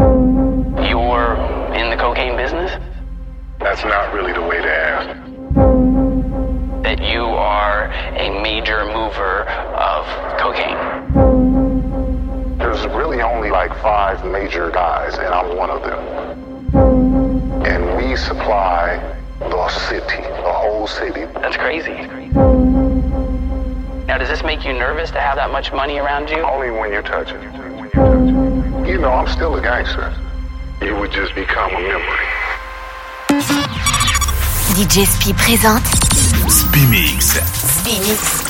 You're in the cocaine business? That's not really the way to ask. That you are a major mover of cocaine? There's really only like five major guys, and I'm one of them. And we supply the city, the whole city. That's crazy. Now, does this make you nervous to have that much money around you? Only when you touch it. You know, I'm still a gangster. You would just become a memory. DJ Spi présente Spimix. Spimix.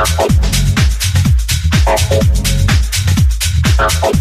Apple. Apple. Apple.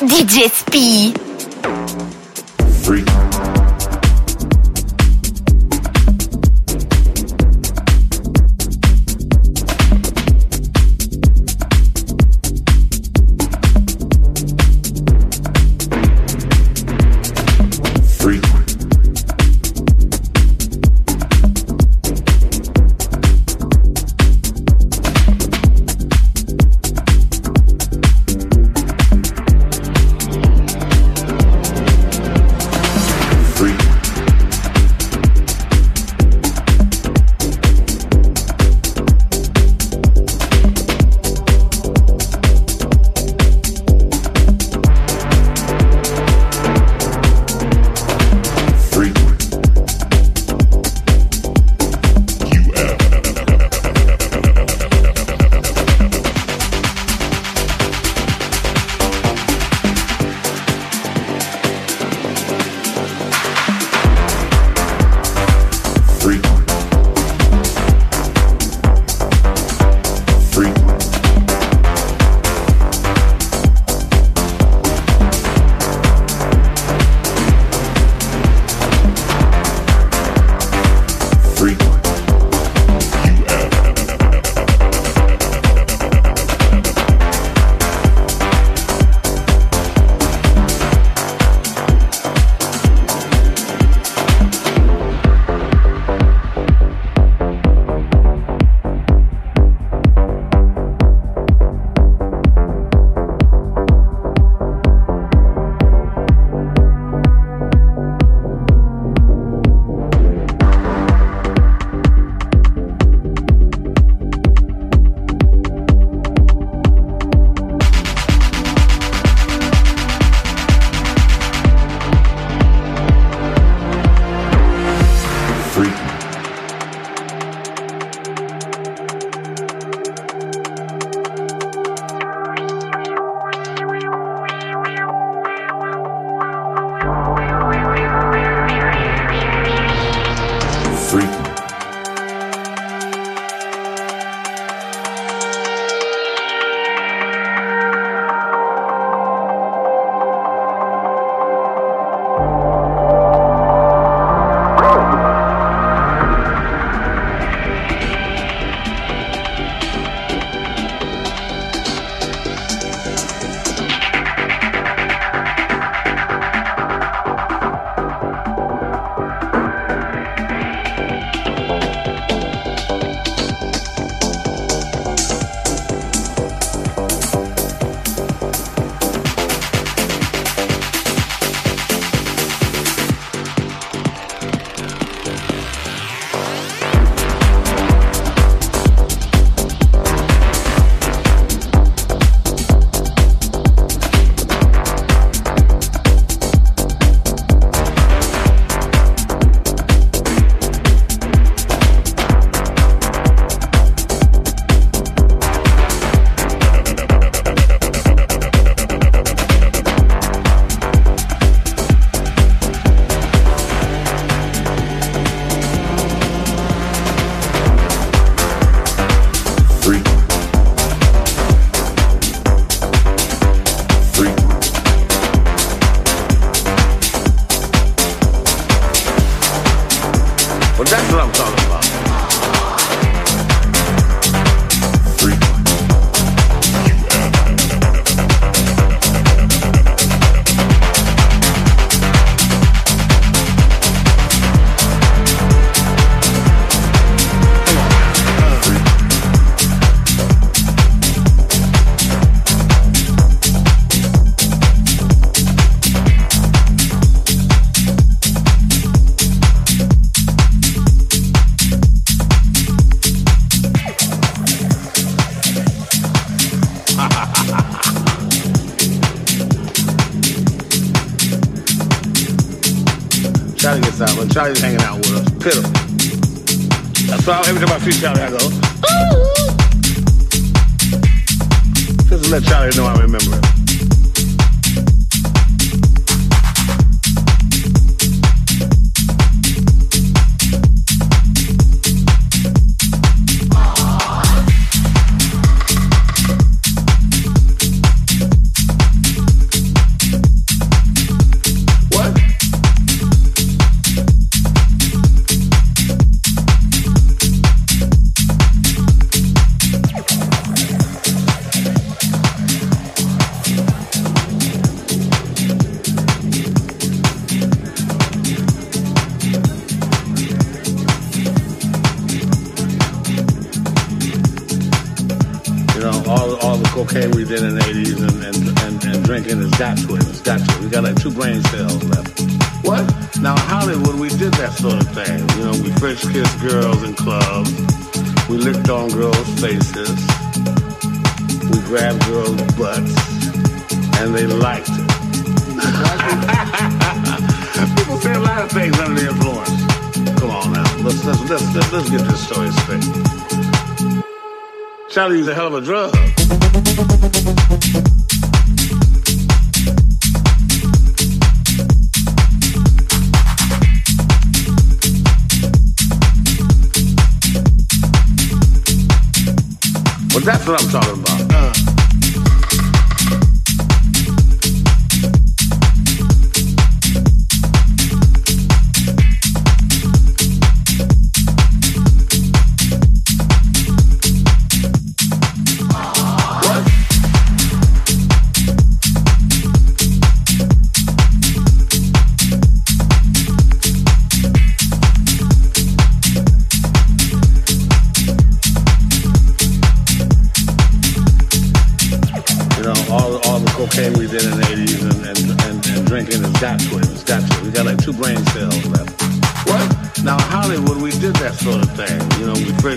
DJ Speed. Freak. Charlie's hanging out with us. Pitiful. That's why every time I see Charlie, I go, Ooh. Just let Charlie know I remember. Things under the influence. Come on now. Let's, let's, let's, let's, let's get this story straight. Charlie's a hell of a drug. Well, that's what I'm talking about.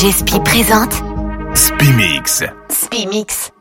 DJ Spi présente Spimix. Spimix.